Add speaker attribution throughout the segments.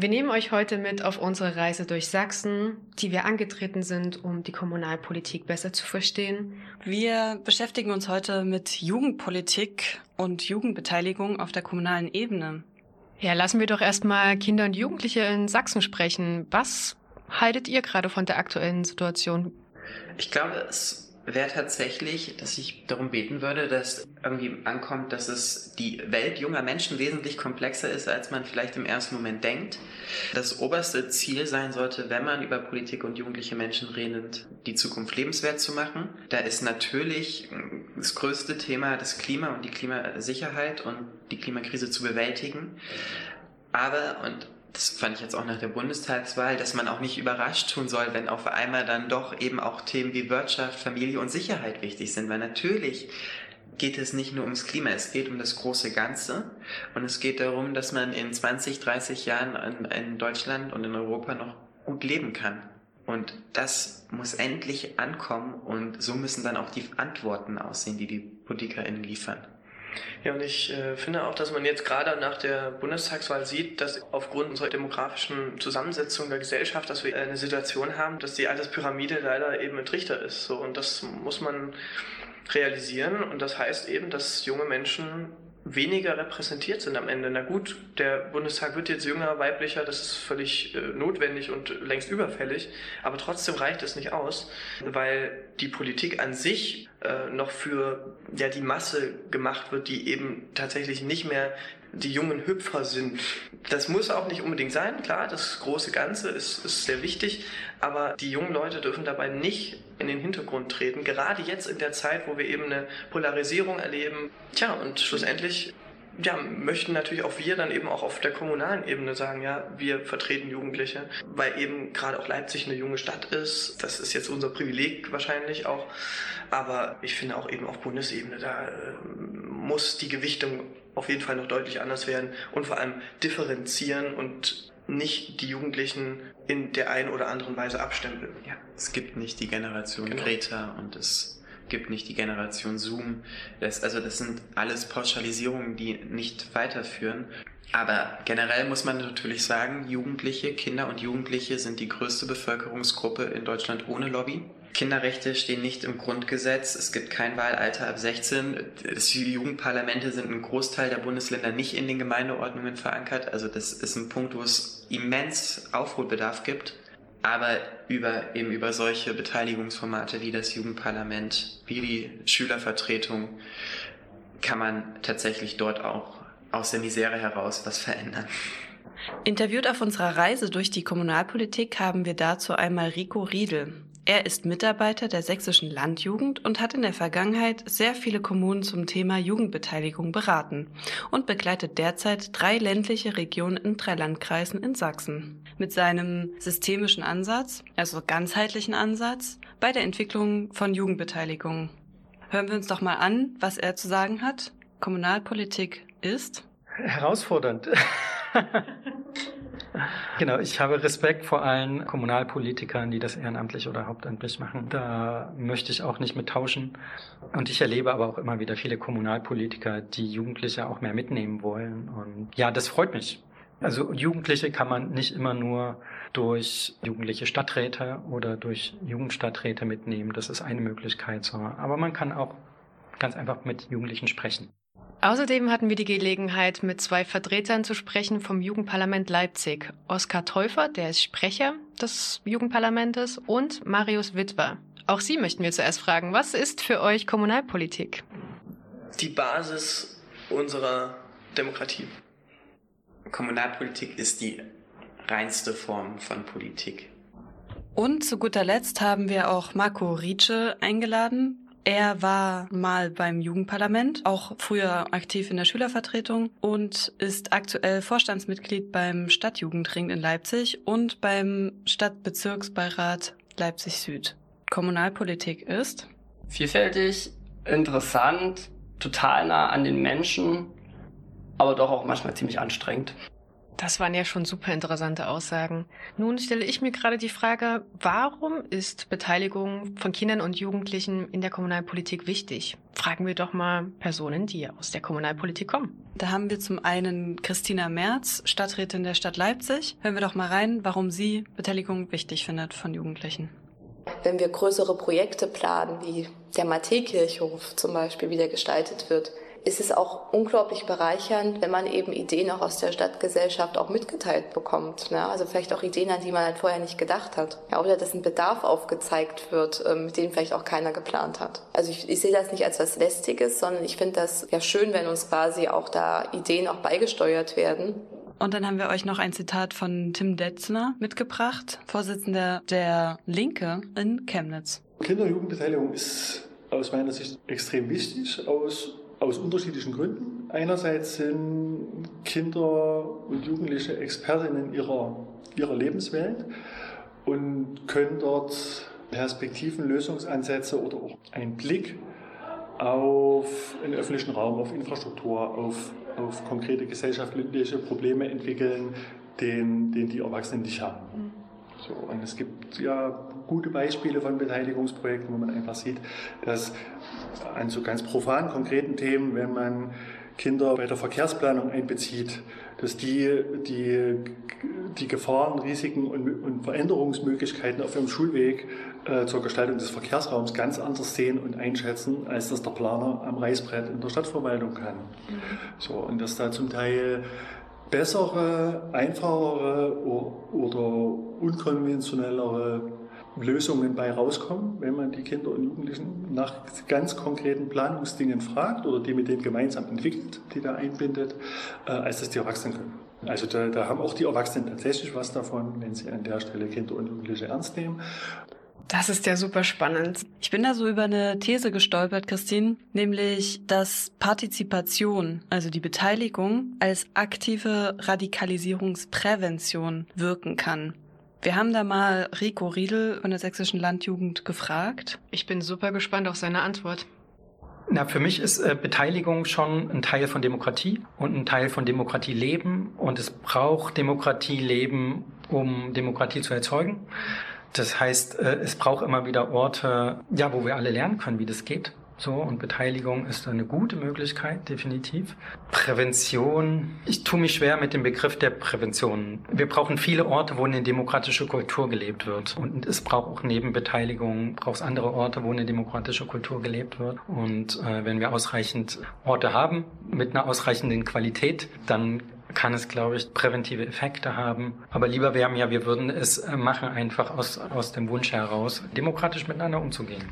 Speaker 1: Wir nehmen euch heute mit auf unsere Reise durch Sachsen, die wir angetreten sind, um die Kommunalpolitik besser zu verstehen.
Speaker 2: Wir beschäftigen uns heute mit Jugendpolitik und Jugendbeteiligung auf der kommunalen Ebene.
Speaker 1: Ja, lassen wir doch erstmal Kinder und Jugendliche in Sachsen sprechen. Was haltet ihr gerade von der aktuellen Situation?
Speaker 3: Ich glaube, es wäre tatsächlich, dass ich darum beten würde, dass irgendwie ankommt, dass es die Welt junger Menschen wesentlich komplexer ist, als man vielleicht im ersten Moment denkt. Das oberste Ziel sein sollte, wenn man über Politik und jugendliche Menschen redet, die Zukunft lebenswert zu machen. Da ist natürlich das größte Thema das Klima und die Klimasicherheit und die Klimakrise zu bewältigen. Aber, und das fand ich jetzt auch nach der Bundestagswahl, dass man auch nicht überrascht tun soll, wenn auf einmal dann doch eben auch Themen wie Wirtschaft, Familie und Sicherheit wichtig sind. Weil natürlich geht es nicht nur ums Klima, es geht um das große Ganze. Und es geht darum, dass man in 20, 30 Jahren in, in Deutschland und in Europa noch gut leben kann. Und das muss endlich ankommen und so müssen dann auch die Antworten aussehen, die die PolitikerInnen liefern.
Speaker 4: Ja, und ich äh, finde auch, dass man jetzt gerade nach der Bundestagswahl sieht, dass aufgrund unserer demografischen Zusammensetzung der Gesellschaft, dass wir eine Situation haben, dass die Alterspyramide leider eben ein Trichter ist. So, und das muss man realisieren. Und das heißt eben, dass junge Menschen weniger repräsentiert sind am Ende. Na gut, der Bundestag wird jetzt jünger, weiblicher, das ist völlig äh, notwendig und längst überfällig, aber trotzdem reicht es nicht aus, weil die Politik an sich äh, noch für ja, die Masse gemacht wird, die eben tatsächlich nicht mehr die jungen Hüpfer sind. Das muss auch nicht unbedingt sein, klar, das große Ganze ist, ist sehr wichtig, aber die jungen Leute dürfen dabei nicht in den Hintergrund treten, gerade jetzt in der Zeit, wo wir eben eine Polarisierung erleben. Tja, und schlussendlich ja, möchten natürlich auch wir dann eben auch auf der kommunalen Ebene sagen, ja, wir vertreten Jugendliche, weil eben gerade auch Leipzig eine junge Stadt ist. Das ist jetzt unser Privileg wahrscheinlich auch. Aber ich finde auch eben auf Bundesebene, da äh, muss die Gewichtung auf jeden Fall noch deutlich anders werden und vor allem differenzieren und nicht die Jugendlichen in der einen oder anderen Weise abstempeln.
Speaker 3: Ja, es gibt nicht die Generation genau. Greta und es gibt nicht die Generation Zoom. Das, also das sind alles Pauschalisierungen, die nicht weiterführen. Aber generell muss man natürlich sagen, Jugendliche, Kinder und Jugendliche sind die größte Bevölkerungsgruppe in Deutschland ohne Lobby. Kinderrechte stehen nicht im Grundgesetz. Es gibt kein Wahlalter ab 16. Die Jugendparlamente sind im Großteil der Bundesländer nicht in den Gemeindeordnungen verankert. Also das ist ein Punkt, wo es immens Aufholbedarf gibt. Aber über, eben über solche Beteiligungsformate wie das Jugendparlament, wie die Schülervertretung, kann man tatsächlich dort auch aus der Misere heraus was verändern.
Speaker 2: Interviewt auf unserer Reise durch die Kommunalpolitik haben wir dazu einmal Rico Riedel. Er ist Mitarbeiter der sächsischen Landjugend und hat in der Vergangenheit sehr viele Kommunen zum Thema Jugendbeteiligung beraten und begleitet derzeit drei ländliche Regionen in drei Landkreisen in Sachsen. Mit seinem systemischen Ansatz, also ganzheitlichen Ansatz, bei der Entwicklung von Jugendbeteiligung. Hören wir uns doch mal an, was er zu sagen hat. Kommunalpolitik ist
Speaker 5: herausfordernd. Genau, ich habe Respekt vor allen Kommunalpolitikern, die das ehrenamtlich oder hauptamtlich machen. Da möchte ich auch nicht mit tauschen. Und ich erlebe aber auch immer wieder viele Kommunalpolitiker, die Jugendliche auch mehr mitnehmen wollen. Und ja, das freut mich. Also Jugendliche kann man nicht immer nur durch jugendliche Stadträte oder durch Jugendstadträte mitnehmen. Das ist eine Möglichkeit. Aber man kann auch ganz einfach mit Jugendlichen sprechen.
Speaker 1: Außerdem hatten wir die Gelegenheit, mit zwei Vertretern zu sprechen vom Jugendparlament Leipzig. Oskar Täufer, der ist Sprecher des Jugendparlamentes, und Marius Witwer. Auch Sie möchten wir zuerst fragen, was ist für euch Kommunalpolitik?
Speaker 4: Die Basis unserer Demokratie.
Speaker 3: Kommunalpolitik ist die reinste Form von Politik.
Speaker 2: Und zu guter Letzt haben wir auch Marco Rietsche eingeladen. Er war mal beim Jugendparlament, auch früher aktiv in der Schülervertretung und ist aktuell Vorstandsmitglied beim Stadtjugendring in Leipzig und beim Stadtbezirksbeirat Leipzig Süd. Kommunalpolitik ist
Speaker 6: vielfältig, interessant, total nah an den Menschen, aber doch auch manchmal ziemlich anstrengend.
Speaker 1: Das waren ja schon super interessante Aussagen. Nun stelle ich mir gerade die Frage, warum ist Beteiligung von Kindern und Jugendlichen in der Kommunalpolitik wichtig? Fragen wir doch mal Personen, die aus der Kommunalpolitik kommen.
Speaker 2: Da haben wir zum einen Christina Merz, Stadträtin der Stadt Leipzig. Hören wir doch mal rein, warum sie Beteiligung wichtig findet von Jugendlichen.
Speaker 7: Wenn wir größere Projekte planen, wie der Matthäkirchhof zum Beispiel, wie der gestaltet wird, ist es auch unglaublich bereichernd, wenn man eben Ideen auch aus der Stadtgesellschaft auch mitgeteilt bekommt. Ne? Also vielleicht auch Ideen, an die man halt vorher nicht gedacht hat. Ja, oder dass ein Bedarf aufgezeigt wird, ähm, mit dem vielleicht auch keiner geplant hat. Also ich, ich sehe das nicht als was Lästiges, sondern ich finde das ja schön, wenn uns quasi auch da Ideen auch beigesteuert werden.
Speaker 2: Und dann haben wir euch noch ein Zitat von Tim Detzner mitgebracht, Vorsitzender der Linke in Chemnitz.
Speaker 8: Kinder- und Jugendbeteiligung ist aus meiner Sicht extrem wichtig, aus aus unterschiedlichen Gründen. Einerseits sind Kinder und Jugendliche Expertinnen ihrer, ihrer Lebenswelt und können dort Perspektiven, Lösungsansätze oder auch einen Blick auf den öffentlichen Raum, auf Infrastruktur, auf, auf konkrete gesellschaftliche Probleme entwickeln, den, den die Erwachsenen nicht haben. Mhm. So, und es gibt ja gute Beispiele von Beteiligungsprojekten, wo man einfach sieht, dass an so ganz profan konkreten Themen, wenn man Kinder bei der Verkehrsplanung einbezieht, dass die die, die Gefahren, Risiken und, und Veränderungsmöglichkeiten auf ihrem Schulweg äh, zur Gestaltung des Verkehrsraums ganz anders sehen und einschätzen, als das der Planer am Reißbrett in der Stadtverwaltung kann. Mhm. So, und dass da zum Teil bessere, einfachere oder unkonventionellere Lösungen bei rauskommen, wenn man die Kinder und Jugendlichen nach ganz konkreten Planungsdingen fragt oder die mit denen gemeinsam entwickelt, die da einbindet, äh, als das die Erwachsenen können. Also da, da haben auch die Erwachsenen tatsächlich was davon, wenn sie an der Stelle Kinder und Jugendliche ernst nehmen.
Speaker 1: Das ist ja super spannend.
Speaker 2: Ich bin da so über eine These gestolpert, Christine, nämlich, dass Partizipation, also die Beteiligung, als aktive Radikalisierungsprävention wirken kann. Wir haben da mal Rico Riedel von der Sächsischen Landjugend gefragt.
Speaker 1: Ich bin super gespannt auf seine Antwort.
Speaker 5: Na, für mich ist äh, Beteiligung schon ein Teil von Demokratie und ein Teil von Demokratieleben. Und es braucht Demokratieleben, um Demokratie zu erzeugen. Das heißt, äh, es braucht immer wieder Orte, ja, wo wir alle lernen können, wie das geht. So, und Beteiligung ist eine gute Möglichkeit, definitiv. Prävention. Ich tue mich schwer mit dem Begriff der Prävention. Wir brauchen viele Orte, wo eine demokratische Kultur gelebt wird. Und es braucht auch neben Beteiligung, braucht es andere Orte, wo eine demokratische Kultur gelebt wird. Und äh, wenn wir ausreichend Orte haben, mit einer ausreichenden Qualität, dann kann es, glaube ich, präventive Effekte haben. Aber lieber wäre mir, wir würden es äh, machen, einfach aus, aus dem Wunsch heraus, demokratisch miteinander umzugehen.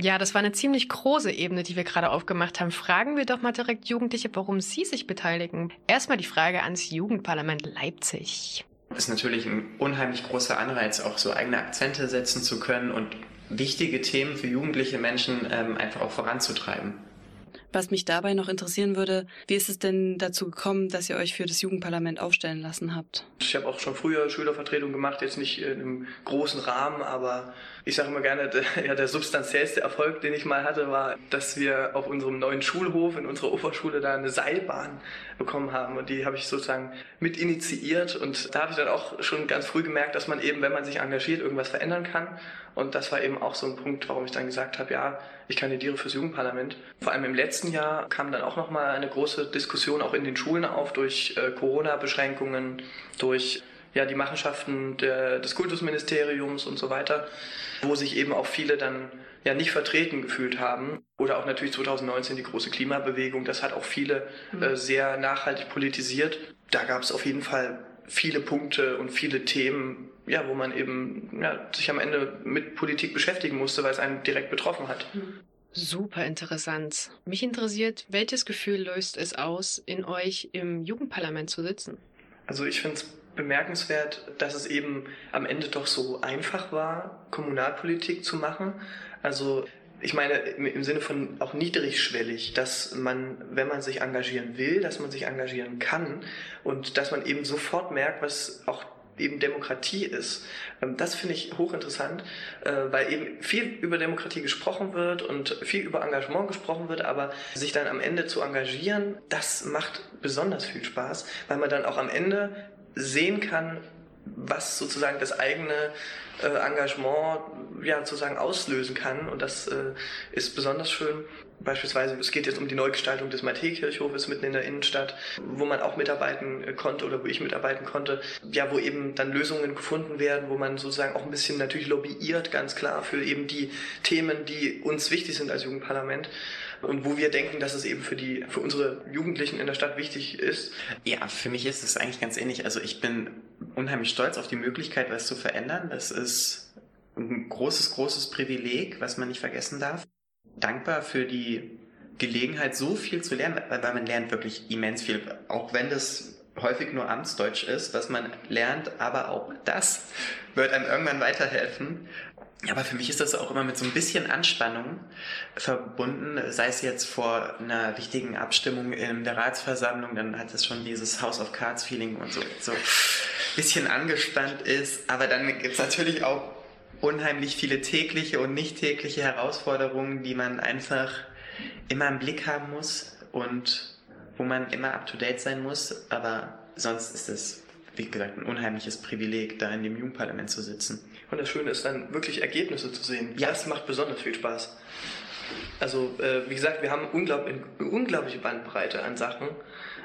Speaker 1: Ja, das war eine ziemlich große Ebene, die wir gerade aufgemacht haben. Fragen wir doch mal direkt Jugendliche, warum sie sich beteiligen. Erstmal die Frage ans Jugendparlament Leipzig.
Speaker 3: Das ist natürlich ein unheimlich großer Anreiz, auch so eigene Akzente setzen zu können und wichtige Themen für jugendliche Menschen ähm, einfach auch voranzutreiben.
Speaker 2: Was mich dabei noch interessieren würde, wie ist es denn dazu gekommen, dass ihr euch für das Jugendparlament aufstellen lassen habt?
Speaker 4: Ich habe auch schon früher Schülervertretung gemacht, jetzt nicht in einem großen Rahmen, aber ich sage immer gerne, der, ja, der substanziellste Erfolg, den ich mal hatte, war, dass wir auf unserem neuen Schulhof in unserer Oberschule da eine Seilbahn bekommen haben. Und die habe ich sozusagen mit initiiert. Und da habe ich dann auch schon ganz früh gemerkt, dass man eben, wenn man sich engagiert, irgendwas verändern kann. Und das war eben auch so ein Punkt, warum ich dann gesagt habe, ja, ich kandidiere fürs Jugendparlament. Vor allem im letzten Jahr kam dann auch nochmal eine große Diskussion auch in den Schulen auf durch äh, Corona-Beschränkungen, durch ja, die Machenschaften der, des Kultusministeriums und so weiter, wo sich eben auch viele dann ja nicht vertreten gefühlt haben. Oder auch natürlich 2019 die große Klimabewegung, das hat auch viele mhm. äh, sehr nachhaltig politisiert. Da gab es auf jeden Fall viele Punkte und viele Themen, ja, wo man eben ja, sich am Ende mit Politik beschäftigen musste, weil es einen direkt betroffen hat.
Speaker 1: Super interessant. Mich interessiert, welches Gefühl löst es aus, in euch im Jugendparlament zu sitzen?
Speaker 4: Also ich finde es bemerkenswert, dass es eben am Ende doch so einfach war, Kommunalpolitik zu machen. Also ich meine im Sinne von auch niedrigschwellig, dass man, wenn man sich engagieren will, dass man sich engagieren kann und dass man eben sofort merkt, was auch eben Demokratie ist. Ähm, das finde ich hochinteressant, äh, weil eben viel über Demokratie gesprochen wird und viel über Engagement gesprochen wird, aber sich dann am Ende zu engagieren, das macht besonders viel Spaß, weil man dann auch am Ende sehen kann, was sozusagen das eigene äh, Engagement ja sozusagen auslösen kann. Und das äh, ist besonders schön. Beispielsweise, es geht jetzt um die Neugestaltung des Matthäkirchhofes mitten in der Innenstadt, wo man auch mitarbeiten äh, konnte oder wo ich mitarbeiten konnte. Ja, wo eben dann Lösungen gefunden werden, wo man sozusagen auch ein bisschen natürlich lobbyiert, ganz klar, für eben die Themen, die uns wichtig sind als Jugendparlament und wo wir denken, dass es eben für die, für unsere Jugendlichen in der Stadt wichtig ist.
Speaker 3: Ja, für mich ist es eigentlich ganz ähnlich. Also ich bin unheimlich stolz auf die Möglichkeit, was zu verändern. Das ist ein großes, großes Privileg, was man nicht vergessen darf dankbar für die Gelegenheit, so viel zu lernen, weil man lernt wirklich immens viel, auch wenn das häufig nur Amtsdeutsch ist, was man lernt, aber auch das wird einem irgendwann weiterhelfen. Aber für mich ist das auch immer mit so ein bisschen Anspannung verbunden, sei es jetzt vor einer wichtigen Abstimmung in der Ratsversammlung, dann hat es schon dieses House of Cards Feeling und so, so ein bisschen angespannt ist. Aber dann gibt es natürlich auch unheimlich viele tägliche und nicht tägliche Herausforderungen, die man einfach immer im Blick haben muss und wo man immer up-to-date sein muss. Aber sonst ist es, wie gesagt, ein unheimliches Privileg, da in dem Jugendparlament zu sitzen.
Speaker 4: Und das Schöne ist dann wirklich Ergebnisse zu sehen. Ja. Das macht besonders viel Spaß. Also, äh, wie gesagt, wir haben unglaublich, eine unglaubliche Bandbreite an Sachen.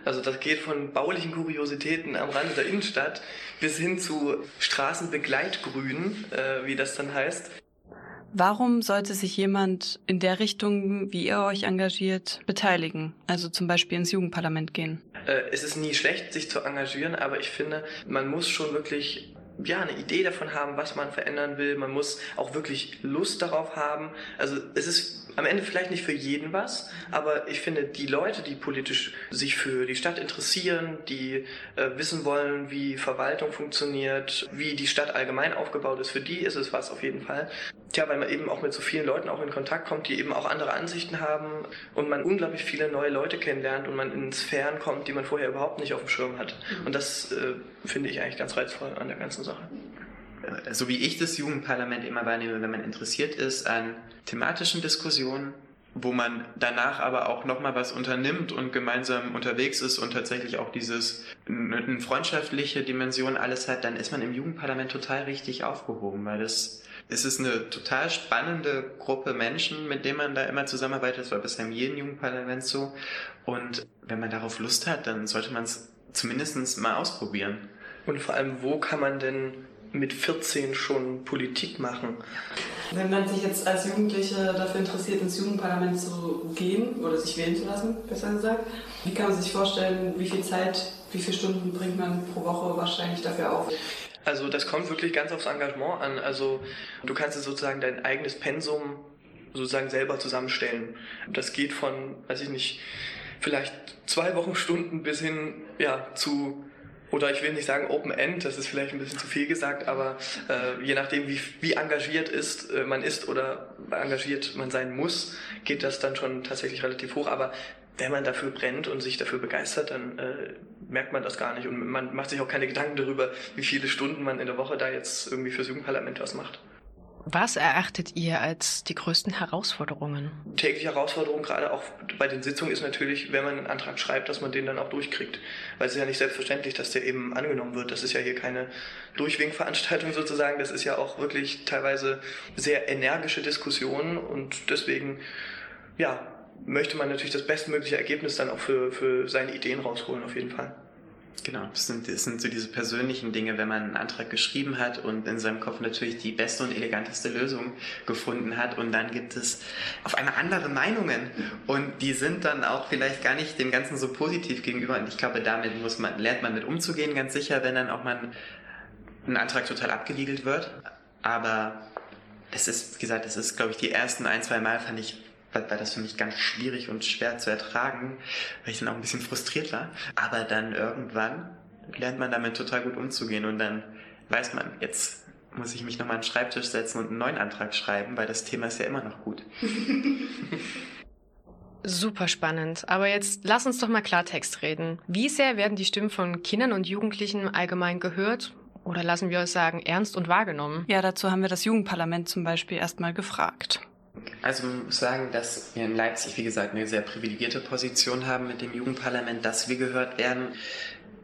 Speaker 4: Also das geht von baulichen Kuriositäten am Rande der Innenstadt bis hin zu Straßenbegleitgrün, äh, wie das dann heißt.
Speaker 2: Warum sollte sich jemand in der Richtung, wie ihr euch engagiert, beteiligen? Also zum Beispiel ins Jugendparlament gehen?
Speaker 4: Äh, es ist nie schlecht, sich zu engagieren, aber ich finde, man muss schon wirklich ja, eine Idee davon haben, was man verändern will. Man muss auch wirklich Lust darauf haben. Also es ist am Ende vielleicht nicht für jeden was, aber ich finde, die Leute, die politisch sich für die Stadt interessieren, die äh, wissen wollen, wie Verwaltung funktioniert, wie die Stadt allgemein aufgebaut ist, für die ist es was auf jeden Fall. Tja, weil man eben auch mit so vielen Leuten auch in Kontakt kommt, die eben auch andere Ansichten haben und man unglaublich viele neue Leute kennenlernt und man in Sphären kommt, die man vorher überhaupt nicht auf dem Schirm hat. Und das äh, finde ich eigentlich ganz reizvoll an der ganzen Sache
Speaker 3: so wie ich das Jugendparlament immer wahrnehme, wenn man interessiert ist an thematischen Diskussionen, wo man danach aber auch nochmal was unternimmt und gemeinsam unterwegs ist und tatsächlich auch dieses eine freundschaftliche Dimension alles hat, dann ist man im Jugendparlament total richtig aufgehoben, weil das es ist eine total spannende Gruppe Menschen, mit denen man da immer zusammenarbeitet. Das war bisher in jedem Jugendparlament so. Und wenn man darauf Lust hat, dann sollte man es zumindest mal ausprobieren.
Speaker 4: Und vor allem, wo kann man denn mit 14 schon Politik machen.
Speaker 2: Wenn man sich jetzt als Jugendliche dafür interessiert, ins Jugendparlament zu gehen oder sich wählen zu lassen, besser gesagt, wie kann man sich vorstellen, wie viel Zeit, wie viele Stunden bringt man pro Woche wahrscheinlich dafür auf?
Speaker 4: Also das kommt wirklich ganz aufs Engagement an. Also du kannst es sozusagen dein eigenes Pensum sozusagen selber zusammenstellen. Das geht von, weiß ich nicht, vielleicht zwei Wochenstunden bis hin ja, zu oder ich will nicht sagen Open End, das ist vielleicht ein bisschen zu viel gesagt, aber äh, je nachdem, wie, wie engagiert ist, äh, man ist oder engagiert man sein muss, geht das dann schon tatsächlich relativ hoch. Aber wenn man dafür brennt und sich dafür begeistert, dann äh, merkt man das gar nicht und man macht sich auch keine Gedanken darüber, wie viele Stunden man in der Woche da jetzt irgendwie fürs Jugendparlament was macht.
Speaker 1: Was erachtet ihr als die größten Herausforderungen?
Speaker 4: Tägliche Herausforderung, gerade auch bei den Sitzungen, ist natürlich, wenn man einen Antrag schreibt, dass man den dann auch durchkriegt. Weil es ist ja nicht selbstverständlich, dass der eben angenommen wird. Das ist ja hier keine Durchwinkveranstaltung sozusagen. Das ist ja auch wirklich teilweise sehr energische Diskussionen und deswegen, ja, möchte man natürlich das bestmögliche Ergebnis dann auch für, für seine Ideen rausholen, auf jeden Fall.
Speaker 3: Genau, das sind, das sind so diese persönlichen Dinge, wenn man einen Antrag geschrieben hat und in seinem Kopf natürlich die beste und eleganteste Lösung gefunden hat und dann gibt es auf einmal andere Meinungen und die sind dann auch vielleicht gar nicht dem Ganzen so positiv gegenüber und ich glaube, damit muss man, lernt man mit umzugehen, ganz sicher, wenn dann auch mal ein Antrag total abgewiegelt wird, aber es ist, wie gesagt, es ist, glaube ich, die ersten ein, zwei Mal fand ich war, war das für mich ganz schwierig und schwer zu ertragen, weil ich dann auch ein bisschen frustriert war. Aber dann irgendwann lernt man damit total gut umzugehen und dann weiß man, jetzt muss ich mich nochmal an den Schreibtisch setzen und einen neuen Antrag schreiben, weil das Thema ist ja immer noch gut.
Speaker 1: Super spannend. Aber jetzt lass uns doch mal Klartext reden. Wie sehr werden die Stimmen von Kindern und Jugendlichen allgemein gehört Oder lassen wir uns sagen, ernst und wahrgenommen?
Speaker 2: Ja, dazu haben wir das Jugendparlament zum Beispiel erstmal gefragt.
Speaker 3: Also man muss sagen, dass wir in Leipzig, wie gesagt, eine sehr privilegierte Position haben mit dem Jugendparlament, dass wir gehört werden.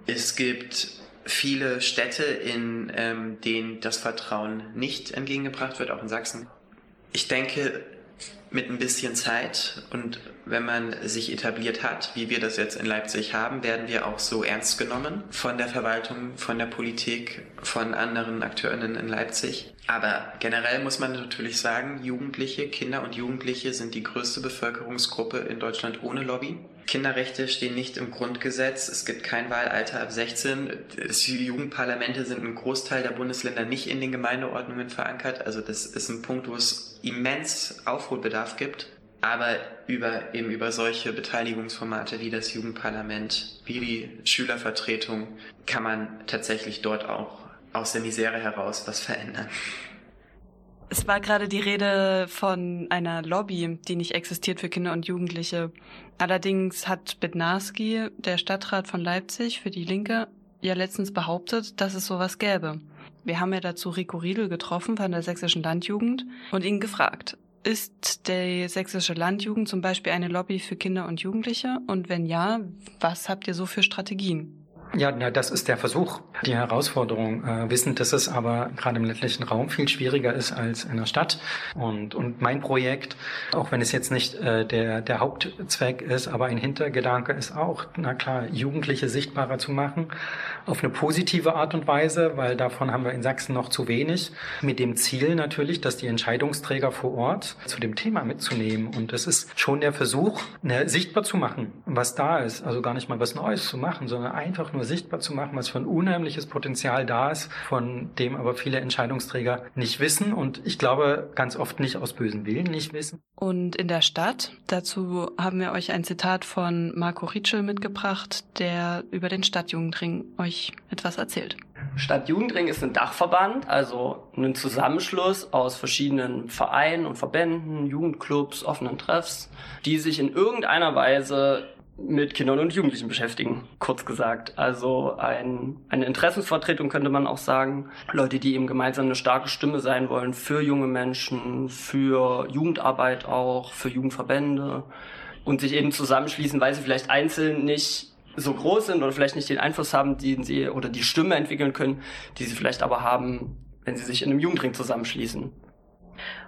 Speaker 3: Es gibt viele Städte, in ähm, denen das Vertrauen nicht entgegengebracht wird, auch in Sachsen. Ich denke, mit ein bisschen Zeit und wenn man sich etabliert hat, wie wir das jetzt in Leipzig haben, werden wir auch so ernst genommen von der Verwaltung, von der Politik, von anderen Akteurinnen in Leipzig. Aber generell muss man natürlich sagen, Jugendliche, Kinder und Jugendliche sind die größte Bevölkerungsgruppe in Deutschland ohne Lobby. Kinderrechte stehen nicht im Grundgesetz. Es gibt kein Wahlalter ab 16. Die Jugendparlamente sind im Großteil der Bundesländer nicht in den Gemeindeordnungen verankert. Also das ist ein Punkt, wo es immens Aufholbedarf gibt. Aber über, eben über solche Beteiligungsformate wie das Jugendparlament, wie die Schülervertretung, kann man tatsächlich dort auch aus der Misere heraus was verändern.
Speaker 2: Es war gerade die Rede von einer Lobby, die nicht existiert für Kinder und Jugendliche. Allerdings hat Bednarski, der Stadtrat von Leipzig für die Linke, ja letztens behauptet, dass es sowas gäbe. Wir haben ja dazu Rico Riedel getroffen von der Sächsischen Landjugend und ihn gefragt, ist die Sächsische Landjugend zum Beispiel eine Lobby für Kinder und Jugendliche? Und wenn ja, was habt ihr so für Strategien?
Speaker 5: Ja, na, das ist der Versuch, die Herausforderung, äh, wissend, dass es aber gerade im ländlichen Raum viel schwieriger ist als in der Stadt. Und, und mein Projekt, auch wenn es jetzt nicht äh, der, der Hauptzweck ist, aber ein Hintergedanke ist auch, na klar, Jugendliche sichtbarer zu machen, auf eine positive Art und Weise, weil davon haben wir in Sachsen noch zu wenig, mit dem Ziel natürlich, dass die Entscheidungsträger vor Ort zu dem Thema mitzunehmen. Und es ist schon der Versuch, ne, sichtbar zu machen, was da ist. Also gar nicht mal was Neues zu machen, sondern einfach nur sichtbar zu machen, was für ein unheimliches Potenzial da ist, von dem aber viele Entscheidungsträger nicht wissen und ich glaube ganz oft nicht aus bösen Willen nicht wissen.
Speaker 2: Und in der Stadt, dazu haben wir euch ein Zitat von Marco Ritschel mitgebracht, der über den Stadtjugendring euch etwas erzählt.
Speaker 6: Stadtjugendring ist ein Dachverband, also ein Zusammenschluss aus verschiedenen Vereinen und Verbänden, Jugendclubs, offenen Treffs, die sich in irgendeiner Weise mit Kindern und Jugendlichen beschäftigen, kurz gesagt. Also ein, eine Interessensvertretung könnte man auch sagen. Leute, die eben gemeinsam eine starke Stimme sein wollen für junge Menschen, für Jugendarbeit auch, für Jugendverbände und sich eben zusammenschließen, weil sie vielleicht einzeln nicht so groß sind oder vielleicht nicht den Einfluss haben, den sie oder die Stimme entwickeln können, die sie vielleicht aber haben, wenn sie sich in einem Jugendring zusammenschließen.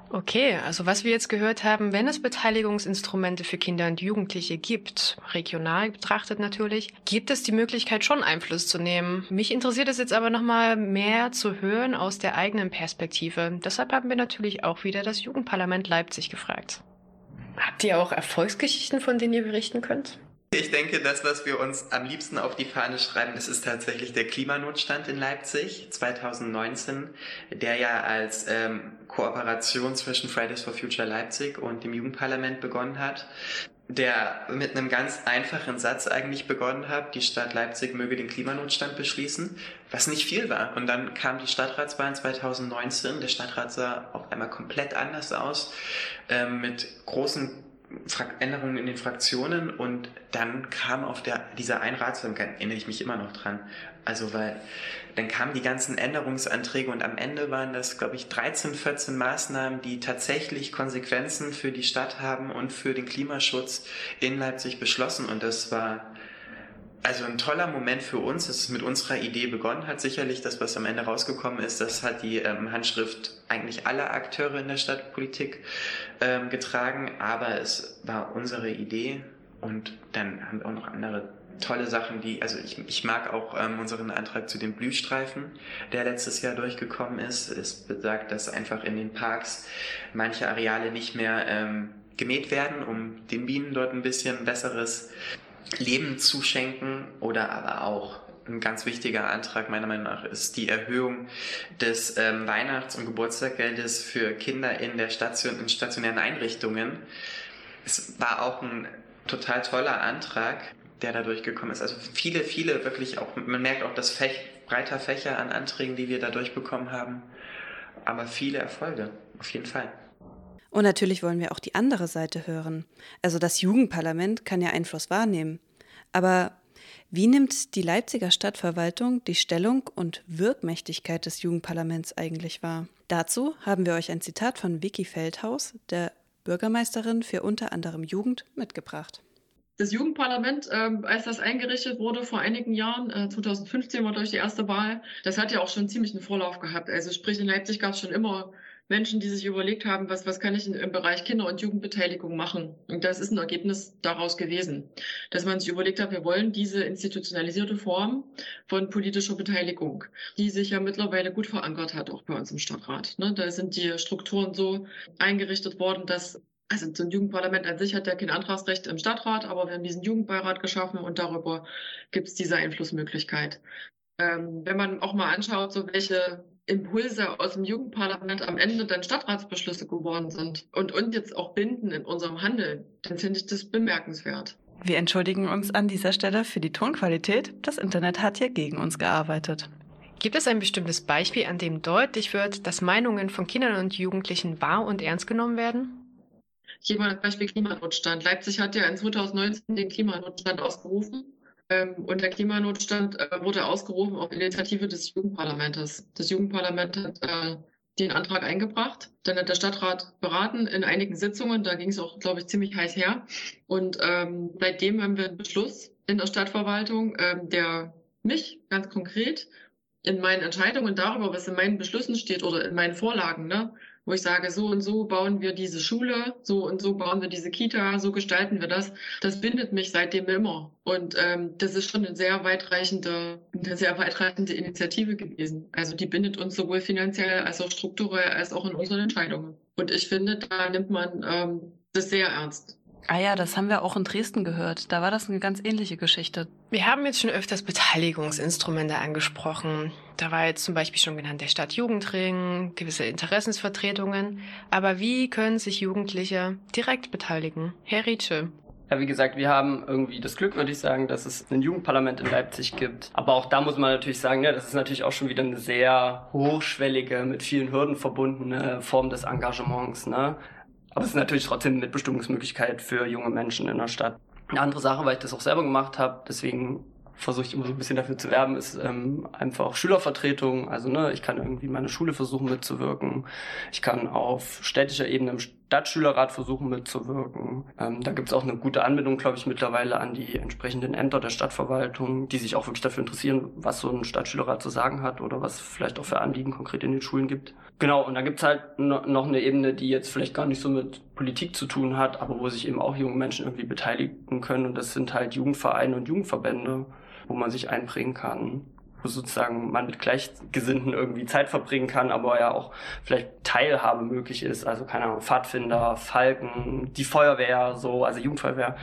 Speaker 1: Okay, also was wir jetzt gehört haben, wenn es Beteiligungsinstrumente für Kinder und Jugendliche gibt, regional betrachtet natürlich, gibt es die Möglichkeit schon Einfluss zu nehmen. Mich interessiert es jetzt aber nochmal mehr zu hören aus der eigenen Perspektive. Deshalb haben wir natürlich auch wieder das Jugendparlament Leipzig gefragt. Habt ihr auch Erfolgsgeschichten, von denen ihr berichten könnt?
Speaker 3: Ich denke, das, was wir uns am liebsten auf die Fahne schreiben, das ist tatsächlich der Klimanotstand in Leipzig 2019, der ja als ähm, Kooperation zwischen Fridays for Future Leipzig und dem Jugendparlament begonnen hat der mit einem ganz einfachen Satz eigentlich begonnen hat, die Stadt Leipzig möge den Klimanotstand beschließen, was nicht viel war. Und dann kam die Stadtratswahl 2019, der Stadtrat sah auf einmal komplett anders aus, äh, mit großen Änderungen in den Fraktionen und dann kam auf der, dieser Einratsung, erinnere ich mich immer noch dran, also weil dann kamen die ganzen Änderungsanträge und am Ende waren das, glaube ich, 13, 14 Maßnahmen, die tatsächlich Konsequenzen für die Stadt haben und für den Klimaschutz in Leipzig beschlossen und das war also ein toller Moment für uns, dass es mit unserer Idee begonnen hat. Sicherlich das, was am Ende rausgekommen ist, das hat die ähm, Handschrift eigentlich aller Akteure in der Stadtpolitik ähm, getragen, aber es war unsere Idee und dann haben wir auch noch andere tolle Sachen, die, also ich, ich mag auch ähm, unseren Antrag zu den Blühstreifen, der letztes Jahr durchgekommen ist. Es besagt, dass einfach in den Parks manche Areale nicht mehr ähm, gemäht werden, um den Bienen dort ein bisschen besseres Leben zu schenken oder aber auch ein ganz wichtiger Antrag meiner Meinung nach ist die Erhöhung des ähm, Weihnachts- und Geburtstagsgeldes für Kinder in der Station, in stationären Einrichtungen. Es war auch ein total toller Antrag, der da durchgekommen ist. Also viele, viele wirklich auch, man merkt auch das Fech, breiter Fächer an Anträgen, die wir da durchbekommen haben, aber viele Erfolge, auf jeden Fall.
Speaker 2: Und natürlich wollen wir auch die andere Seite hören. Also das Jugendparlament kann ja Einfluss wahrnehmen. Aber Wie nimmt die Leipziger Stadtverwaltung die Stellung und Wirkmächtigkeit des Jugendparlaments eigentlich wahr? Dazu haben wir euch ein Zitat von Vicky Feldhaus, der Bürgermeisterin für unter anderem Jugend, mitgebracht.
Speaker 9: Das Jugendparlament, äh, als das eingerichtet wurde vor einigen Jahren, äh, 2015 war durch die erste Wahl, das hat ja auch schon ziemlich einen Vorlauf gehabt. Also sprich, in Leipzig gab es schon immer Menschen, die sich überlegt haben, was, was kann ich im Bereich Kinder- und Jugendbeteiligung machen. Und das ist ein Ergebnis daraus gewesen, dass man sich überlegt hat, wir wollen diese institutionalisierte Form von politischer Beteiligung, die sich ja mittlerweile gut verankert hat, auch bei uns im Stadtrat. Ne? Da sind die Strukturen so eingerichtet worden, dass also so ein Jugendparlament an sich hat ja kein Antragsrecht im Stadtrat, aber wir haben diesen Jugendbeirat geschaffen und darüber gibt es diese Einflussmöglichkeit. Ähm, wenn man auch mal anschaut, so welche Impulse aus dem Jugendparlament am Ende dann Stadtratsbeschlüsse geworden sind und uns jetzt auch binden in unserem Handeln, dann finde ich das bemerkenswert.
Speaker 2: Wir entschuldigen uns an dieser Stelle für die Tonqualität. Das Internet hat hier gegen uns gearbeitet.
Speaker 1: Gibt es ein bestimmtes Beispiel, an dem deutlich wird, dass Meinungen von Kindern und Jugendlichen wahr und ernst genommen werden?
Speaker 9: Hier mal das Beispiel Klimanotstand. Leipzig hat ja in 2019 den Klimanotstand ausgerufen. Ähm, und der Klimanotstand äh, wurde ausgerufen auf Initiative des Jugendparlamentes. Das Jugendparlament hat äh, den Antrag eingebracht. Dann hat der Stadtrat beraten in einigen Sitzungen. Da ging es auch, glaube ich, ziemlich heiß her. Und ähm, seitdem haben wir einen Beschluss in der Stadtverwaltung, ähm, der mich ganz konkret in meinen Entscheidungen darüber, was in meinen Beschlüssen steht oder in meinen Vorlagen, ne, wo ich sage, so und so bauen wir diese Schule, so und so bauen wir diese Kita, so gestalten wir das. Das bindet mich seitdem immer. Und ähm, das ist schon eine sehr weitreichende, eine sehr weitreichende Initiative gewesen. Also die bindet uns sowohl finanziell als auch strukturell als auch in unseren Entscheidungen. Und ich finde, da nimmt man ähm, das sehr ernst.
Speaker 2: Ah ja, das haben wir auch in Dresden gehört. Da war das eine ganz ähnliche Geschichte.
Speaker 1: Wir haben jetzt schon öfters Beteiligungsinstrumente angesprochen. Da war jetzt zum Beispiel schon genannt der Stadtjugendring, gewisse Interessensvertretungen. Aber wie können sich Jugendliche direkt beteiligen? Herr Rietsche.
Speaker 6: Ja, wie gesagt, wir haben irgendwie das Glück, würde ich sagen, dass es ein Jugendparlament in Leipzig gibt. Aber auch da muss man natürlich sagen, ja, das ist natürlich auch schon wieder eine sehr hochschwellige, mit vielen Hürden verbundene Form des Engagements. Ne? Aber es ist natürlich trotzdem eine Mitbestimmungsmöglichkeit für junge Menschen in der Stadt. Eine andere Sache, weil ich das auch selber gemacht habe, deswegen versuche ich immer so ein bisschen dafür zu werben, ist ähm, einfach Schülervertretung. Also ne, ich kann irgendwie meine Schule versuchen mitzuwirken. Ich kann auf städtischer Ebene im Stadtschülerrat versuchen mitzuwirken. Ähm, da gibt es auch eine gute Anbindung, glaube ich, mittlerweile an die entsprechenden Ämter der Stadtverwaltung, die sich auch wirklich dafür interessieren, was so ein Stadtschülerrat zu sagen hat oder was vielleicht auch für Anliegen konkret in den Schulen gibt. Genau, und dann gibt's halt noch eine Ebene, die jetzt vielleicht gar nicht so mit Politik zu tun hat, aber wo sich eben auch junge Menschen irgendwie beteiligen können. Und das sind halt Jugendvereine und Jugendverbände, wo man sich einbringen kann, wo sozusagen man mit Gleichgesinnten irgendwie Zeit verbringen kann, aber ja auch vielleicht Teilhabe möglich ist. Also keine Ahnung, Pfadfinder, Falken, die Feuerwehr, so, also Jugendfeuerwehr.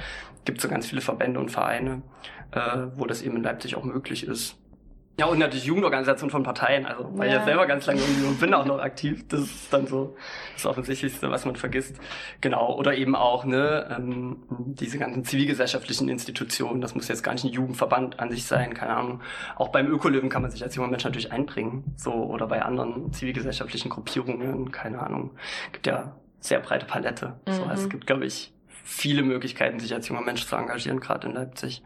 Speaker 6: Gibt so ganz viele Verbände und Vereine, äh, wo das eben in Leipzig auch möglich ist. Ja, und natürlich Jugendorganisation von Parteien, also weil ja. ich ja selber ganz lange irgendwie und bin auch noch aktiv. Das ist dann so das Offensichtlichste, was man vergisst. Genau. Oder eben auch, ne, ähm, diese ganzen zivilgesellschaftlichen Institutionen, das muss jetzt gar nicht ein Jugendverband an sich sein, keine Ahnung. Auch beim Ökolöwen kann man sich als junger Mensch natürlich einbringen. So, oder bei anderen zivilgesellschaftlichen Gruppierungen, keine Ahnung. Gibt ja sehr breite Palette. Mhm. So, also es gibt, glaube ich, viele Möglichkeiten, sich als junger Mensch zu engagieren, gerade in Leipzig.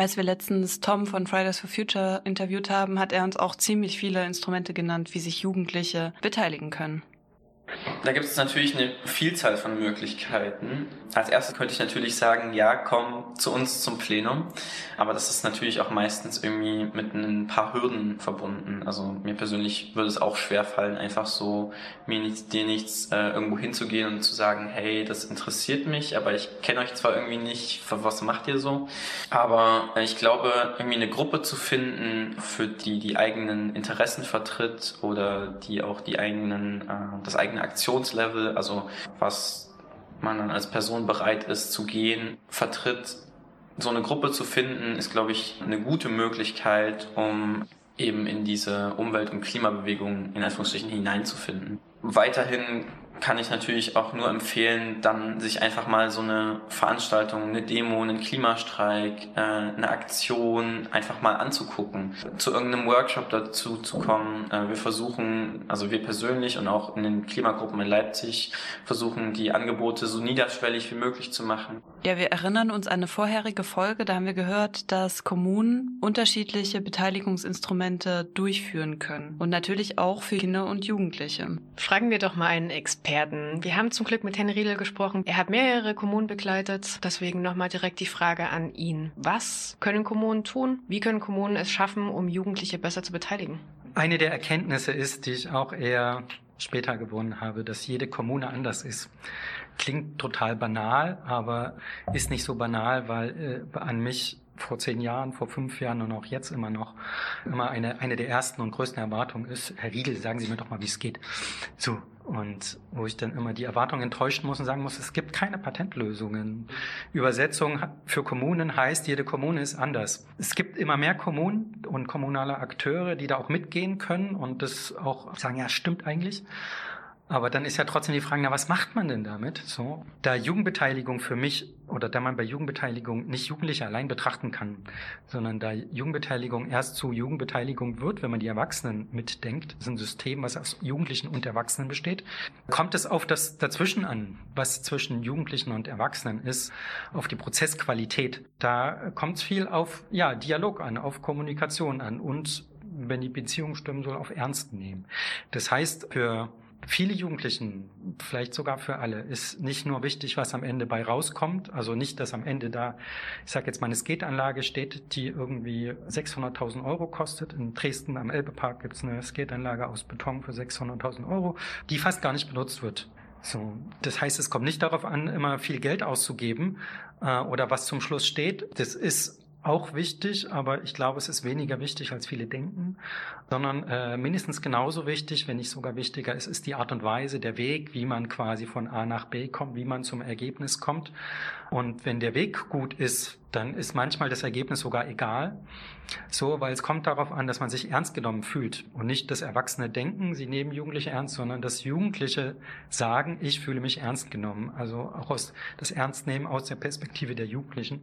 Speaker 2: Als wir letztens Tom von Fridays for Future interviewt haben, hat er uns auch ziemlich viele Instrumente genannt, wie sich Jugendliche beteiligen können.
Speaker 3: Da gibt es natürlich eine Vielzahl von Möglichkeiten. Als erstes könnte ich natürlich sagen, ja, komm zu uns zum Plenum. Aber das ist natürlich auch meistens irgendwie mit ein paar Hürden verbunden. Also mir persönlich würde es auch schwer fallen, einfach so mir nichts, dir nichts äh, irgendwo hinzugehen und zu sagen, hey, das interessiert mich, aber ich kenne euch zwar irgendwie nicht, was macht ihr so? Aber ich glaube, irgendwie eine Gruppe zu finden, für die die eigenen Interessen vertritt oder die auch die eigenen, äh, das eigene Aktionslevel, also was man dann als Person bereit ist zu gehen, vertritt. So eine Gruppe zu finden, ist, glaube ich, eine gute Möglichkeit, um eben in diese Umwelt- und Klimabewegung in Anführungsstrichen hineinzufinden. Weiterhin kann ich natürlich auch nur empfehlen, dann sich einfach mal so eine Veranstaltung, eine Demo, einen Klimastreik, äh, eine Aktion einfach mal anzugucken, zu irgendeinem Workshop dazu zu kommen. Äh, wir versuchen, also wir persönlich und auch in den Klimagruppen in Leipzig versuchen, die Angebote so niederschwellig wie möglich zu machen.
Speaker 2: Ja, wir erinnern uns an eine vorherige Folge, da haben wir gehört, dass Kommunen unterschiedliche Beteiligungsinstrumente durchführen können und natürlich auch für Kinder und Jugendliche.
Speaker 1: Fragen wir doch mal einen Experten. Wir haben zum Glück mit Herrn Riedel gesprochen. Er hat mehrere Kommunen begleitet, deswegen nochmal direkt die Frage an ihn. Was können Kommunen tun? Wie können Kommunen es schaffen, um Jugendliche besser zu beteiligen?
Speaker 5: Eine der Erkenntnisse ist, die ich auch eher später gewonnen habe, dass jede Kommune anders ist. Klingt total banal, aber ist nicht so banal, weil äh, an mich vor zehn Jahren, vor fünf Jahren und auch jetzt immer noch immer eine, eine der ersten und größten Erwartungen ist, Herr Riedel, sagen Sie mir doch mal, wie es geht. So. Und wo ich dann immer die Erwartungen enttäuschen muss und sagen muss, es gibt keine Patentlösungen. Übersetzung für Kommunen heißt, jede Kommune ist anders. Es gibt immer mehr Kommunen und kommunale Akteure, die da auch mitgehen können und das auch sagen, ja, stimmt eigentlich. Aber dann ist ja trotzdem die Frage, na, was macht man denn damit? So, da Jugendbeteiligung für mich oder da man bei Jugendbeteiligung nicht Jugendliche allein betrachten kann, sondern da Jugendbeteiligung erst zu Jugendbeteiligung wird, wenn man die Erwachsenen mitdenkt, das ist ein System, was aus Jugendlichen und Erwachsenen besteht, kommt es auf das Dazwischen an, was zwischen Jugendlichen und Erwachsenen ist, auf die Prozessqualität. Da kommt es viel auf ja, Dialog an, auf Kommunikation an und wenn die Beziehung stimmen soll, auf Ernst nehmen. Das heißt, für viele Jugendlichen, vielleicht sogar für alle, ist nicht nur wichtig, was am Ende bei rauskommt, also nicht, dass am Ende da, ich sage jetzt mal, eine Skateanlage steht, die irgendwie 600.000 Euro kostet. In Dresden am Elbepark gibt es eine Skateanlage aus Beton für 600.000 Euro, die fast gar nicht benutzt wird. So, das heißt, es kommt nicht darauf an, immer viel Geld auszugeben äh, oder was zum Schluss steht. Das ist auch wichtig, aber ich glaube, es ist weniger wichtig, als viele denken, sondern äh, mindestens genauso wichtig, wenn nicht sogar wichtiger ist, ist die Art und Weise, der Weg, wie man quasi von A nach B kommt, wie man zum Ergebnis kommt. Und wenn der Weg gut ist, dann ist manchmal das Ergebnis sogar egal. So, weil es kommt darauf an, dass man sich ernst genommen fühlt und nicht das Erwachsene denken, sie nehmen Jugendliche ernst, sondern dass Jugendliche sagen, ich fühle mich ernst genommen. Also auch aus das Ernstnehmen aus der Perspektive der Jugendlichen.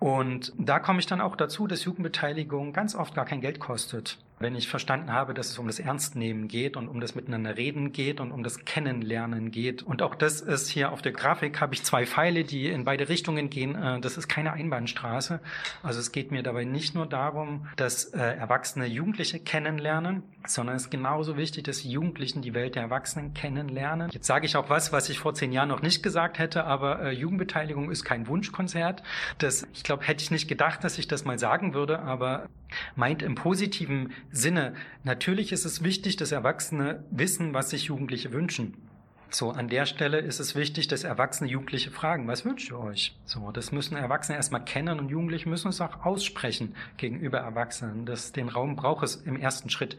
Speaker 5: Und da komme ich dann auch dazu, dass Jugendbeteiligung ganz oft gar kein Geld kostet. Wenn ich verstanden habe, dass es um das Ernstnehmen geht und um das Miteinander reden geht und um das Kennenlernen geht. Und auch das ist hier auf der Grafik, habe ich zwei Pfeile, die in beide Richtungen gehen. Äh, das ist keine Einbahnstraße. Also es geht mir dabei nicht nur darum, dass äh, Erwachsene Jugendliche kennenlernen, sondern es ist genauso wichtig, dass Jugendlichen die Welt der Erwachsenen kennenlernen. Jetzt sage ich auch was, was ich vor zehn Jahren noch nicht gesagt hätte, aber äh, Jugendbeteiligung ist kein Wunschkonzert. Das, ich glaube, hätte ich nicht gedacht, dass ich das mal sagen würde, aber meint im positiven Sinne. Natürlich ist es wichtig, dass Erwachsene wissen, was sich Jugendliche wünschen. So, an der Stelle ist es wichtig, dass Erwachsene Jugendliche fragen, was wünscht ihr euch? So, das müssen Erwachsene erstmal kennen und Jugendliche müssen es auch aussprechen gegenüber Erwachsenen. Das, den Raum braucht es im ersten Schritt.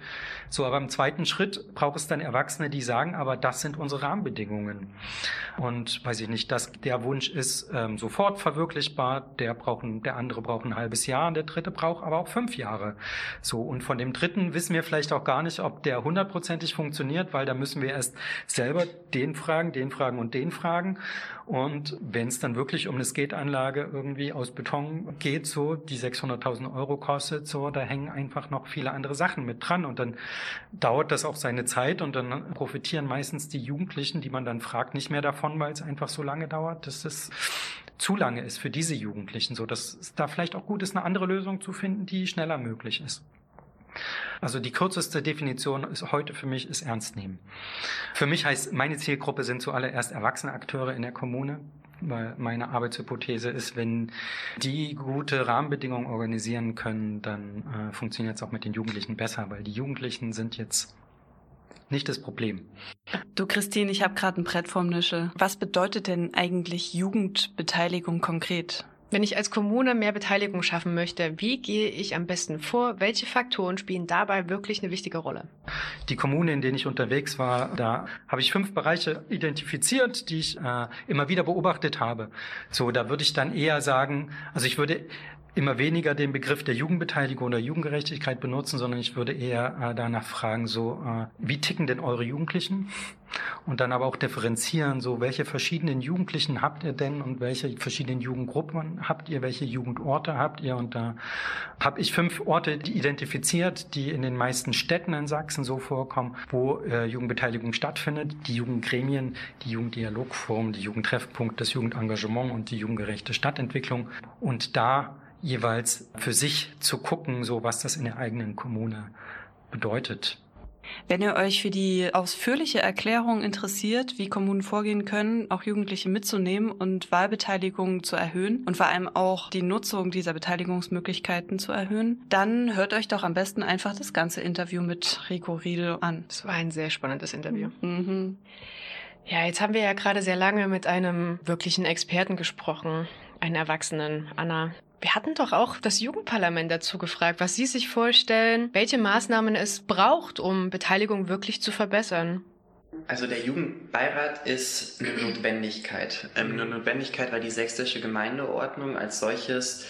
Speaker 5: So, aber im zweiten Schritt braucht es dann Erwachsene, die sagen, aber das sind unsere Rahmenbedingungen. Und weiß ich nicht, dass der Wunsch ist ähm, sofort verwirklichbar, der braucht, ein, der andere braucht ein halbes Jahr der dritte braucht aber auch fünf Jahre. So, und von dem dritten wissen wir vielleicht auch gar nicht, ob der hundertprozentig funktioniert, weil da müssen wir erst selber den den Fragen, den Fragen und den Fragen. Und wenn es dann wirklich um eine Skateanlage irgendwie aus Beton geht, so die 600.000 Euro kostet, so da hängen einfach noch viele andere Sachen mit dran und dann dauert das auch seine Zeit und dann profitieren meistens die Jugendlichen, die man dann fragt, nicht mehr davon, weil es einfach so lange dauert, dass es zu lange ist für diese Jugendlichen, so dass es da vielleicht auch gut ist, eine andere Lösung zu finden, die schneller möglich ist. Also die kürzeste Definition ist heute für mich ist ernst nehmen. Für mich heißt, meine Zielgruppe sind zuallererst erwachsene Akteure in der Kommune, weil meine Arbeitshypothese ist, wenn die gute Rahmenbedingungen organisieren können, dann äh, funktioniert es auch mit den Jugendlichen besser, weil die Jugendlichen sind jetzt nicht das Problem.
Speaker 2: Du Christine, ich habe gerade ein Brett vorm Nischel. Was bedeutet denn eigentlich Jugendbeteiligung konkret?
Speaker 1: Wenn ich als Kommune mehr Beteiligung schaffen möchte, wie gehe ich am besten vor? Welche Faktoren spielen dabei wirklich eine wichtige Rolle?
Speaker 5: Die Kommune, in denen ich unterwegs war, da habe ich fünf Bereiche identifiziert, die ich äh, immer wieder beobachtet habe. So, da würde ich dann eher sagen, also ich würde immer weniger den Begriff der Jugendbeteiligung oder Jugendgerechtigkeit benutzen, sondern ich würde eher äh, danach fragen, so, äh, wie ticken denn eure Jugendlichen? Und dann aber auch differenzieren, so, welche verschiedenen Jugendlichen habt ihr denn und welche verschiedenen Jugendgruppen habt ihr, welche Jugendorte habt ihr? Und da habe ich fünf Orte identifiziert, die in den meisten Städten in Sachsen so vorkommen, wo äh, Jugendbeteiligung stattfindet. Die Jugendgremien, die Jugenddialogforum, die Jugendtreffpunkt, das Jugendengagement und die jugendgerechte Stadtentwicklung. Und da jeweils für sich zu gucken, so was das in der eigenen Kommune bedeutet.
Speaker 2: Wenn ihr euch für die ausführliche Erklärung interessiert, wie Kommunen vorgehen können, auch Jugendliche mitzunehmen und Wahlbeteiligung zu erhöhen und vor allem auch die Nutzung dieser Beteiligungsmöglichkeiten zu erhöhen, dann hört euch doch am besten einfach das ganze Interview mit Rico Riedel an.
Speaker 1: Es war ein sehr spannendes Interview. Mhm. Ja, jetzt haben wir ja gerade sehr lange mit einem wirklichen Experten gesprochen, einen Erwachsenen, Anna. Wir hatten doch auch das Jugendparlament dazu gefragt, was Sie sich vorstellen, welche Maßnahmen es braucht, um Beteiligung wirklich zu verbessern.
Speaker 3: Also der Jugendbeirat ist eine Notwendigkeit. Ähm, eine Notwendigkeit, weil die sächsische Gemeindeordnung als solches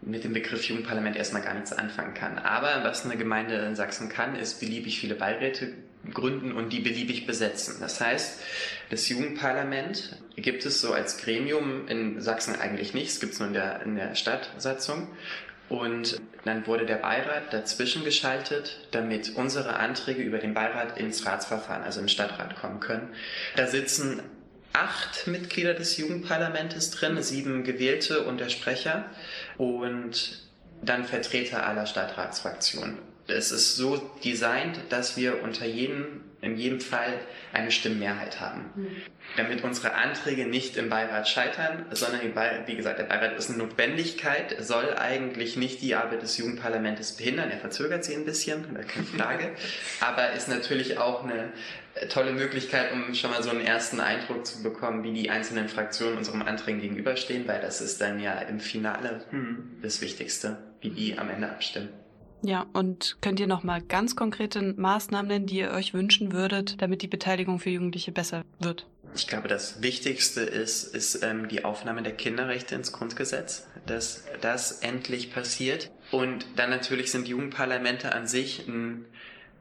Speaker 3: mit dem Begriff Jugendparlament erstmal gar nichts anfangen kann. Aber was eine Gemeinde in Sachsen kann, ist beliebig viele Beiräte gründen und die beliebig besetzen. Das heißt, das Jugendparlament gibt es so als Gremium in Sachsen eigentlich nicht, es gibt es nur in der, in der Stadtsatzung. Und dann wurde der Beirat dazwischen geschaltet, damit unsere Anträge über den Beirat ins Ratsverfahren, also im Stadtrat kommen können. Da sitzen acht Mitglieder des Jugendparlamentes drin, sieben Gewählte und der Sprecher und dann Vertreter aller Stadtratsfraktionen es ist so designt, dass wir unter jedem, in jedem Fall eine Stimmmehrheit haben. Mhm. Damit unsere Anträge nicht im Beirat scheitern, sondern wie gesagt, der Beirat ist eine Notwendigkeit, soll eigentlich nicht die Arbeit des Jugendparlamentes behindern. Er verzögert sie ein bisschen, keine Frage, aber ist natürlich auch eine tolle Möglichkeit, um schon mal so einen ersten Eindruck zu bekommen, wie die einzelnen Fraktionen unserem Anträgen gegenüberstehen, weil das ist dann ja im Finale hm. das Wichtigste, wie die am Ende abstimmen.
Speaker 2: Ja, und könnt ihr noch mal ganz konkrete Maßnahmen nennen, die ihr euch wünschen würdet, damit die Beteiligung für Jugendliche besser wird?
Speaker 3: Ich glaube, das Wichtigste ist, ist ähm, die Aufnahme der Kinderrechte ins Grundgesetz, dass das endlich passiert. Und dann natürlich sind Jugendparlamente an sich ein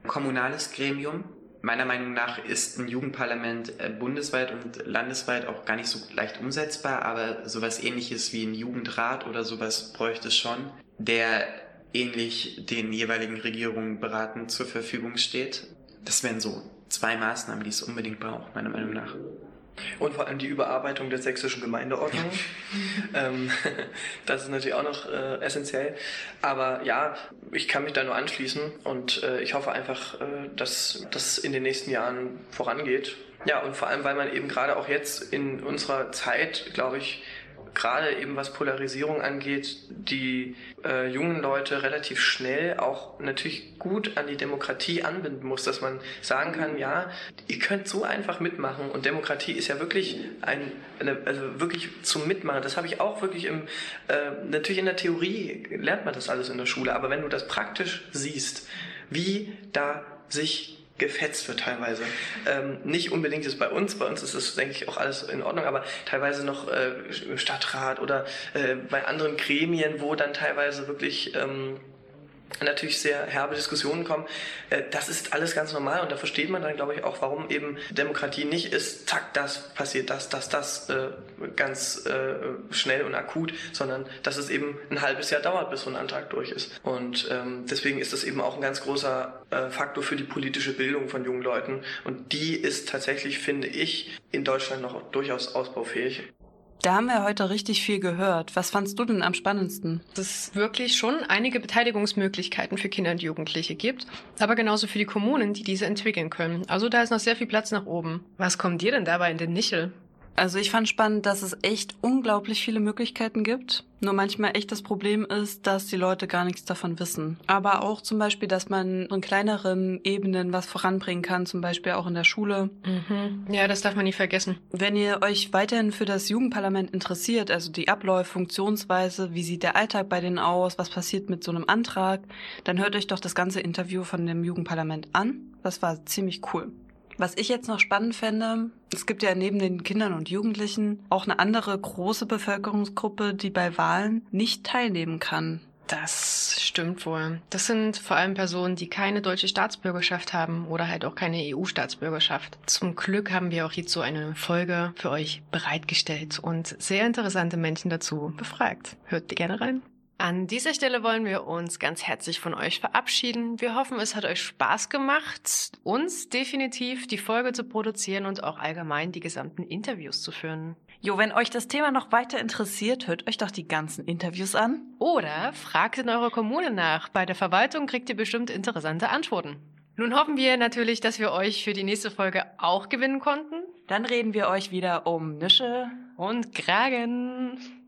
Speaker 3: kommunales Gremium. Meiner Meinung nach ist ein Jugendparlament äh, bundesweit und landesweit auch gar nicht so leicht umsetzbar, aber sowas ähnliches wie ein Jugendrat oder sowas bräuchte es schon, der ähnlich den jeweiligen Regierungen beratend zur Verfügung steht. Das wären so zwei Maßnahmen, die es unbedingt braucht, meiner Meinung nach.
Speaker 4: Und vor allem die Überarbeitung der sächsischen Gemeindeordnung. ähm, das ist natürlich auch noch äh, essentiell. Aber ja, ich kann mich da nur anschließen und äh, ich hoffe einfach, äh, dass das in den nächsten Jahren vorangeht. Ja, und vor allem, weil man eben gerade auch jetzt in unserer Zeit, glaube ich, gerade eben was Polarisierung angeht, die äh, jungen Leute relativ schnell auch natürlich gut an die Demokratie anbinden muss, dass man sagen kann, ja, ihr könnt so einfach mitmachen und Demokratie ist ja wirklich ein, eine, also wirklich zum Mitmachen. Das habe ich auch wirklich im, äh, natürlich in der Theorie lernt man das alles in der Schule, aber wenn du das praktisch siehst, wie da sich gefetzt wird teilweise. Ähm, nicht unbedingt ist bei uns, bei uns ist das, denke ich, auch alles in Ordnung, aber teilweise noch äh, im Stadtrat oder äh, bei anderen Gremien, wo dann teilweise wirklich ähm, natürlich sehr herbe Diskussionen kommen. Äh, das ist alles ganz normal und da versteht man dann, glaube ich, auch, warum eben Demokratie nicht ist, zack, das passiert, das, das, das äh, ganz äh, schnell und akut, sondern dass es eben ein halbes Jahr dauert, bis so ein Antrag durch ist. Und ähm, deswegen ist das eben auch ein ganz großer Faktor für die politische Bildung von jungen Leuten und die ist tatsächlich, finde ich, in Deutschland noch durchaus ausbaufähig.
Speaker 2: Da haben wir heute richtig viel gehört. Was fandst du denn am spannendsten?
Speaker 1: Dass es wirklich schon einige Beteiligungsmöglichkeiten für Kinder und Jugendliche gibt, aber genauso für die Kommunen, die diese entwickeln können. Also da ist noch sehr viel Platz nach oben. Was kommt dir denn dabei in den Nichel?
Speaker 2: Also ich fand spannend, dass es echt unglaublich viele Möglichkeiten gibt. Nur manchmal echt das Problem ist, dass die Leute gar nichts davon wissen. Aber auch zum Beispiel, dass man in kleineren Ebenen was voranbringen kann, zum Beispiel auch in der Schule.
Speaker 1: Mhm. Ja, das darf man nie vergessen.
Speaker 2: Wenn ihr euch weiterhin für das Jugendparlament interessiert, also die Abläufe, Funktionsweise, wie sieht der Alltag bei denen aus, was passiert mit so einem Antrag, dann hört euch doch das ganze Interview von dem Jugendparlament an. Das war ziemlich cool. Was ich jetzt noch spannend fände, es gibt ja neben den Kindern und Jugendlichen auch eine andere große Bevölkerungsgruppe, die bei Wahlen nicht teilnehmen kann.
Speaker 1: Das stimmt wohl. Das sind vor allem Personen, die keine deutsche Staatsbürgerschaft haben oder halt auch keine EU-Staatsbürgerschaft. Zum Glück haben wir auch so eine Folge für euch bereitgestellt und sehr interessante Menschen dazu befragt. Hört gerne rein. An dieser Stelle wollen wir uns ganz herzlich von euch verabschieden. Wir hoffen, es hat euch Spaß gemacht, uns definitiv die Folge zu produzieren und auch allgemein die gesamten Interviews zu führen.
Speaker 2: Jo, wenn euch das Thema noch weiter interessiert, hört euch doch die ganzen Interviews an.
Speaker 1: Oder fragt in eurer Kommune nach. Bei der Verwaltung kriegt ihr bestimmt interessante Antworten. Nun hoffen wir natürlich, dass wir euch für die nächste Folge auch gewinnen konnten.
Speaker 2: Dann reden wir euch wieder um Nische
Speaker 1: und Kragen.